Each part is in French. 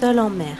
seul en mer.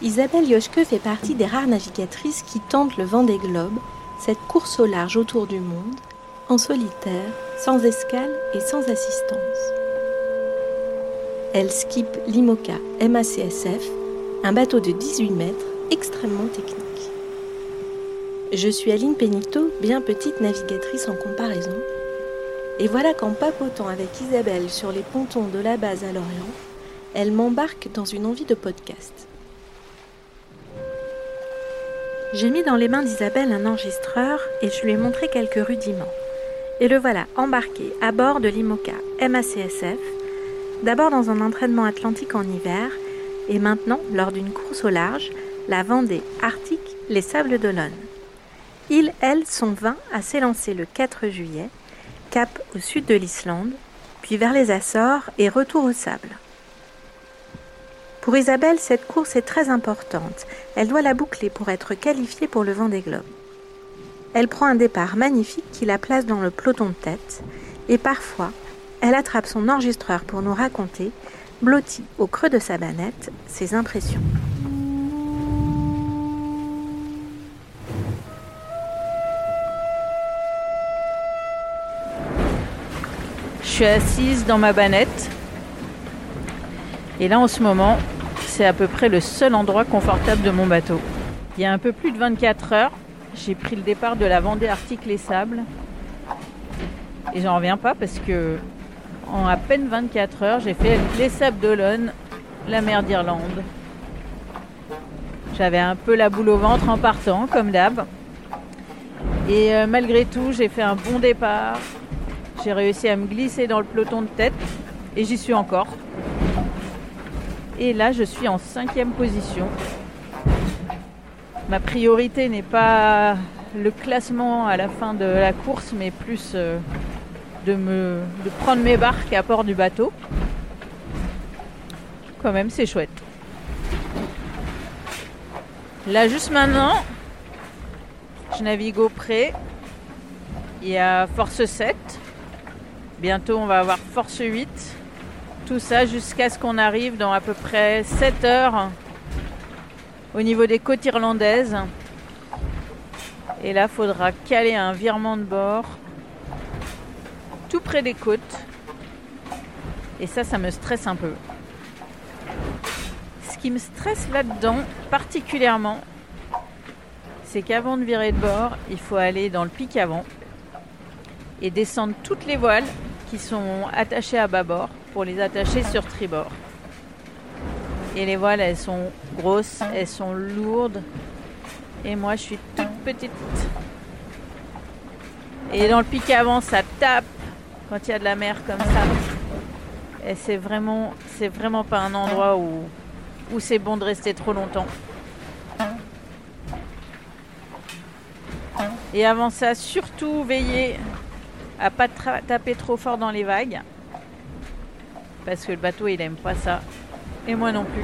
Isabelle Yoshke fait partie des rares navigatrices qui tentent le vent des globes, cette course au large autour du monde, en solitaire, sans escale et sans assistance. Elle skippe l'IMOCA MACSF, un bateau de 18 mètres extrêmement technique. Je suis Aline Pénito, bien petite navigatrice en comparaison. Et voilà qu'en papotant avec Isabelle sur les pontons de la base à Lorient, elle m'embarque dans une envie de podcast. J'ai mis dans les mains d'Isabelle un enregistreur et je lui ai montré quelques rudiments. Et le voilà embarqué à bord de l'IMOCA MACSF, d'abord dans un entraînement atlantique en hiver, et maintenant, lors d'une course au large, la Vendée Arctique, les Sables d'Olonne. Ils, elles, sont 20 à s'élancer le 4 juillet, cap au sud de l'Islande, puis vers les Açores et retour aux sables. Pour Isabelle, cette course est très importante. Elle doit la boucler pour être qualifiée pour le vent des globes. Elle prend un départ magnifique qui la place dans le peloton de tête et parfois, elle attrape son enregistreur pour nous raconter, blottie au creux de sa banette, ses impressions. Suis assise dans ma banette. Et là, en ce moment, c'est à peu près le seul endroit confortable de mon bateau. Il y a un peu plus de 24 heures, j'ai pris le départ de la Vendée Arctique Les Sables. Et j'en reviens pas parce que en à peine 24 heures, j'ai fait les Sables d'Olonne, la mer d'Irlande. J'avais un peu la boule au ventre en partant, comme d'hab. Et euh, malgré tout, j'ai fait un bon départ. J'ai réussi à me glisser dans le peloton de tête et j'y suis encore. Et là, je suis en cinquième position. Ma priorité n'est pas le classement à la fin de la course, mais plus euh, de, me, prendre mes barques à bord du bateau. Quand même, c'est chouette. Là, juste maintenant, je navigue au près. Il y a force 7. Bientôt, on va avoir force 8. Tout ça jusqu'à ce qu'on arrive dans à peu près 7 heures au niveau des côtes irlandaises. Et là, faudra caler un virement de bord tout près des côtes. Et ça, ça me stresse un peu. Ce qui me stresse là-dedans, particulièrement, c'est qu'avant de virer de bord, il faut aller dans le pic avant et descendre toutes les voiles qui sont attachées à bâbord pour les attacher sur tribord. Et les voiles, elles sont grosses, elles sont lourdes. Et moi, je suis toute petite. Et dans le pic avant, ça tape quand il y a de la mer comme ça. Et c'est vraiment, c'est vraiment pas un endroit où, où c'est bon de rester trop longtemps. Et avant ça, surtout veiller à pas taper trop fort dans les vagues parce que le bateau il aime pas ça. Et moi non plus.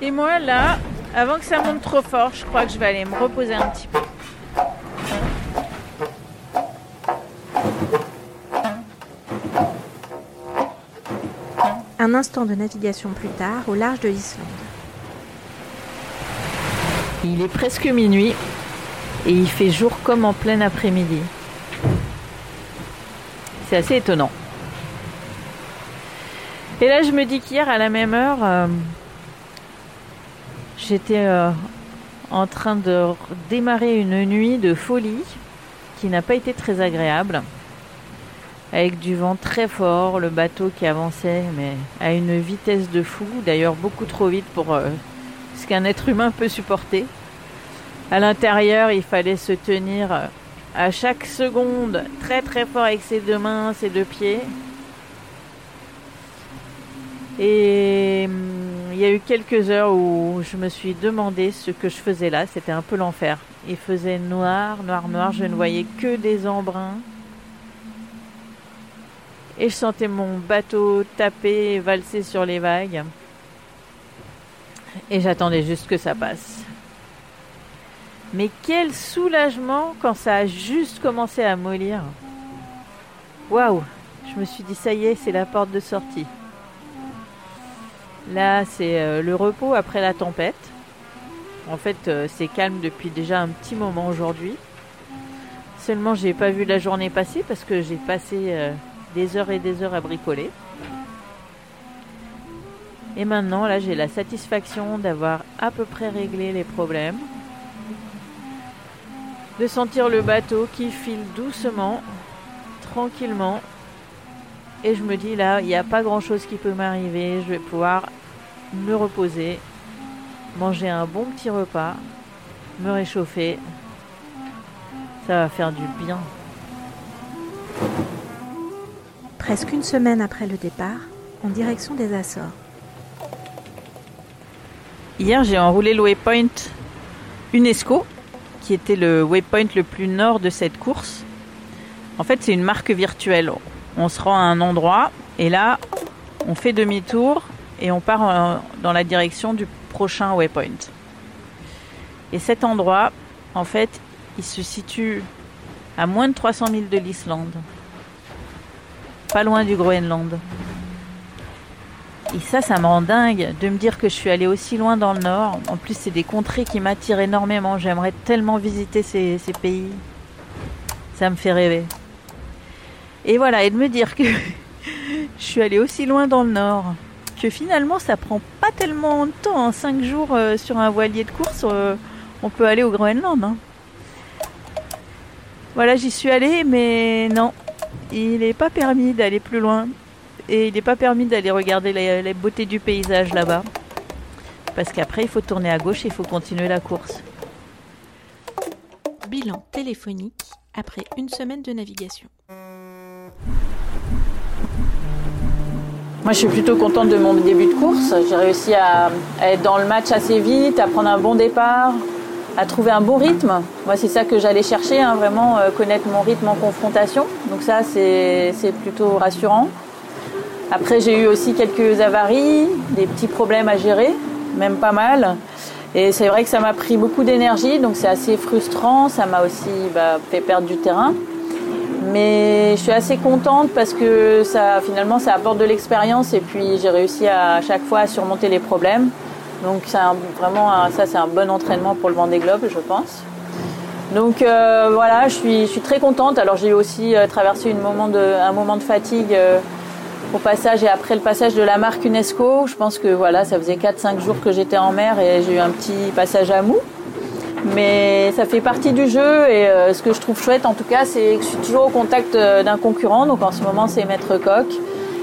Et moi là, avant que ça monte trop fort, je crois que je vais aller me reposer un petit peu. Un instant de navigation plus tard, au large de l'Islande. Il est presque minuit et il fait jour comme en plein après-midi. C'est assez étonnant. Et là, je me dis qu'hier, à la même heure, euh, j'étais euh, en train de démarrer une nuit de folie qui n'a pas été très agréable. Avec du vent très fort, le bateau qui avançait, mais à une vitesse de fou, d'ailleurs beaucoup trop vite pour euh, ce qu'un être humain peut supporter. À l'intérieur, il fallait se tenir à chaque seconde très très fort avec ses deux mains, ses deux pieds. Et hum, il y a eu quelques heures où je me suis demandé ce que je faisais là. C'était un peu l'enfer. Il faisait noir, noir, noir. Je ne voyais que des embruns. Et je sentais mon bateau taper et valser sur les vagues. Et j'attendais juste que ça passe. Mais quel soulagement quand ça a juste commencé à mollir. Waouh Je me suis dit, ça y est, c'est la porte de sortie. Là, c'est euh, le repos après la tempête. En fait, euh, c'est calme depuis déjà un petit moment aujourd'hui. Seulement, j'ai pas vu la journée passer parce que j'ai passé euh, des heures et des heures à bricoler. Et maintenant, là, j'ai la satisfaction d'avoir à peu près réglé les problèmes. De sentir le bateau qui file doucement, tranquillement. Et je me dis là, il n'y a pas grand chose qui peut m'arriver. Je vais pouvoir me reposer, manger un bon petit repas, me réchauffer. Ça va faire du bien. Presque une semaine après le départ, en direction des Açores. Hier, j'ai enroulé le waypoint UNESCO, qui était le waypoint le plus nord de cette course. En fait, c'est une marque virtuelle. On se rend à un endroit et là, on fait demi-tour et on part dans la direction du prochain waypoint. Et cet endroit, en fait, il se situe à moins de 300 000 de l'Islande, pas loin du Groenland. Et ça, ça me rend dingue de me dire que je suis allée aussi loin dans le nord. En plus, c'est des contrées qui m'attirent énormément. J'aimerais tellement visiter ces, pays. Ça me fait rêver. Et voilà, et de me dire que je suis allée aussi loin dans le nord, que finalement, ça prend pas tellement de temps. En hein. 5 jours euh, sur un voilier de course, euh, on peut aller au Groenland. Hein. Voilà, j'y suis allée, mais non, il n'est pas permis d'aller plus loin et il n'est pas permis d'aller regarder les, beautés du paysage là-bas. Parce qu'après, il faut tourner à gauche et il faut continuer la course. Bilan téléphonique après une semaine de navigation. Moi, je suis plutôt contente de mon début de course. J'ai réussi à, être dans le match assez vite, à prendre un bon départ, à trouver un bon rythme. Moi, c'est ça que j'allais chercher, hein, vraiment euh, connaître mon rythme en confrontation. Donc ça, c'est plutôt rassurant. Après, j'ai eu aussi quelques avaries, des petits problèmes à gérer, même pas mal. Et c'est vrai que ça m'a pris beaucoup d'énergie, donc c'est assez frustrant. Ça m'a aussi bah, fait perdre du terrain. Mais je suis assez contente parce que ça, finalement, ça apporte de l'expérience et puis j'ai réussi à, chaque fois à surmonter les problèmes. Donc c'est vraiment ça, c'est un bon entraînement pour le Vendée Globe, je pense. Donc euh, voilà, je suis, très contente. Alors j'ai aussi euh, traversé un moment de fatigue. Euh, au passage et après le passage de la marque UNESCO, je pense que voilà, ça faisait 4-5 jours que j'étais en mer et j'ai eu un petit passage à mou. Mais ça fait partie du jeu et euh, ce que je trouve chouette en tout cas, c'est que je suis toujours au contact euh, d'un concurrent. Donc en ce moment, c'est Maître Coq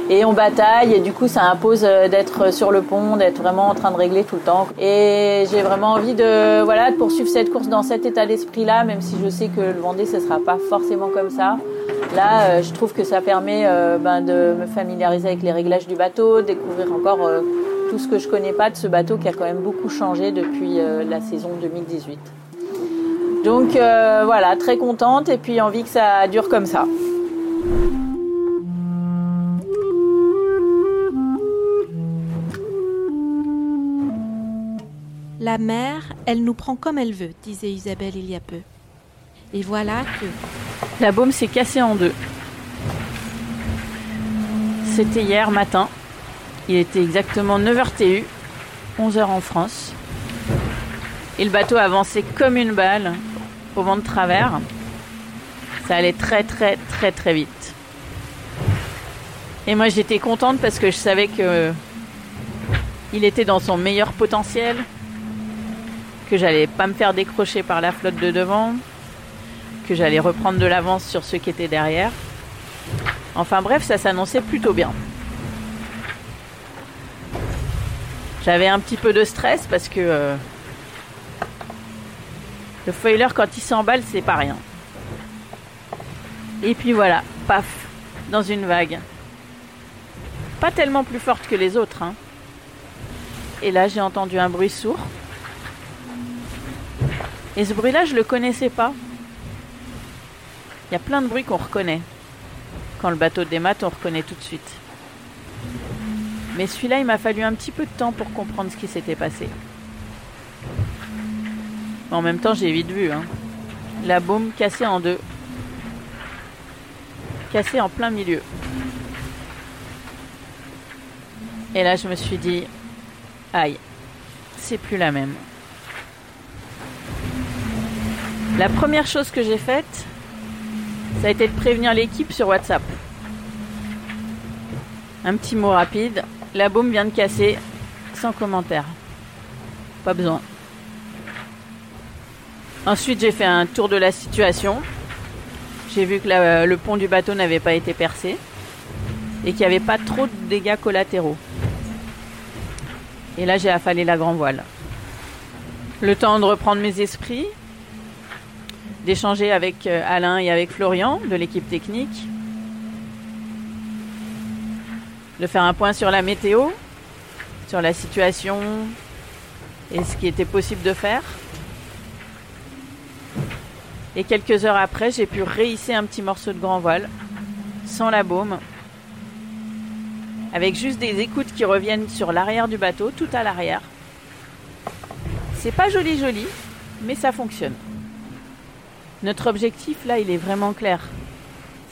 et on bataille et du coup ça impose euh, d'être sur le pont, d'être vraiment en train de régler tout le temps. Et j'ai vraiment envie de voilà de poursuivre cette course dans cet état d'esprit là, même si je sais que le Vendée ce sera pas forcément comme ça. Là, euh, je trouve que ça permet euh, ben, de me familiariser avec les réglages du bateau, découvrir encore euh, tout ce que je connais pas de ce bateau qui a quand même beaucoup changé depuis la saison 2018. Donc voilà, très contente et puis envie que ça dure comme ça. La mer, elle nous prend comme elle veut, disait Isabelle il y a peu. Et voilà que la baume s'est cassée en deux. C'était hier matin. Il était exactement 9h TU, 11h en France. Et le bateau avançait comme une balle au vent de travers. Ça allait très très très très vite. Et moi j'étais contente parce que je savais que il était dans son meilleur potentiel, que j'allais pas me faire décrocher par la flotte de devant, j'allais reprendre de l'avance sur ceux qui étaient derrière. Enfin bref, ça s'annonçait plutôt bien. J'avais un petit peu de stress parce que euh, le foiler quand il s'emballe, c'est pas rien. Et puis voilà, paf, dans une vague. Pas tellement plus forte que les autres. Hein. Et là, j'ai entendu un bruit sourd. Et ce bruit-là, je le connaissais pas. Il y a plein de bruits qu'on reconnaît. Quand le bateau démate, on reconnaît tout de suite. Mais celui-là, il m'a fallu un petit peu de temps pour comprendre ce qui s'était passé. Mais en même temps, j'ai vite vu. Hein. La baume cassée en deux. Cassée en plein milieu. Et là, je me suis dit, aïe, c'est plus la même. La première chose que j'ai faite, ça a été de prévenir l'équipe sur WhatsApp. Un petit mot rapide, la baume vient de casser, sans commentaire. Pas besoin. Ensuite, j'ai fait un tour de la situation. J'ai vu que le pont du bateau n'avait pas été percé et qu'il n'y avait pas trop de dégâts collatéraux. Et là, j'ai affalé la grand voile. Le temps de reprendre mes esprits, d'échanger avec euh, Alain et avec Florian de l'équipe technique, de faire un point sur la météo, sur la situation et ce qui était possible de faire. Et quelques heures après, j'ai pu réhisser un petit morceau de grand voile, sans la baume, avec juste des écoutes qui reviennent sur l'arrière du bateau, tout à l'arrière. C'est pas joli joli, mais ça fonctionne. Notre objectif là, il est vraiment clair.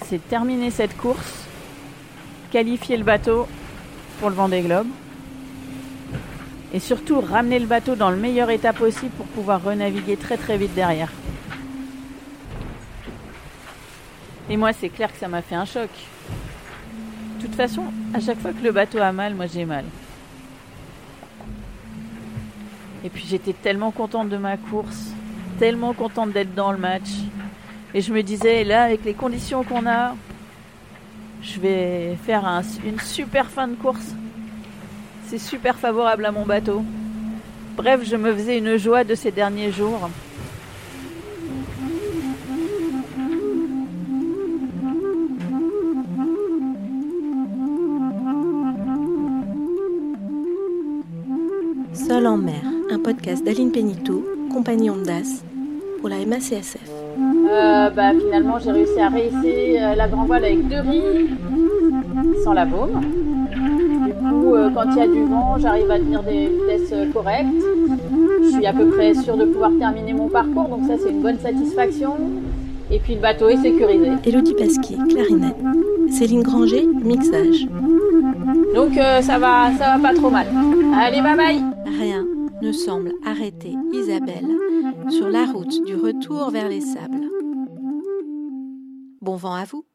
C'est terminer cette course, qualifier le bateau pour le Vendée Globe et surtout ramener le bateau dans le meilleur état possible pour pouvoir renaviguer très très vite derrière. Et moi, c'est clair que ça m'a fait un choc. De toute façon, à chaque fois que le bateau a mal, moi j'ai mal. Et puis j'étais tellement contente de ma course tellement contente d'être dans le match. Et je me disais, là, avec les conditions qu'on a, je vais faire une super fin de course. C'est super favorable à mon bateau. Bref, je me faisais une joie de ces derniers jours. Seul en mer, un podcast d'Aline Pénito, compagnie Ondas, pour la MACSF euh, bah, Finalement, j'ai réussi à réhisser euh, la grand voile avec deux riz, sans la baume. Du coup, euh, quand il y a du vent, j'arrive à tenir des vitesses correctes. Je suis à peu près sûre de pouvoir terminer mon parcours, donc ça, c'est une bonne satisfaction. Et puis le bateau est sécurisé. Elodie Pasquier, clarinette. Céline Granger, mixage. Donc ça va, ça va pas trop mal. Allez, bye bye. Ne semble arrêter Isabelle sur la route du retour vers les sables. Bon vent à vous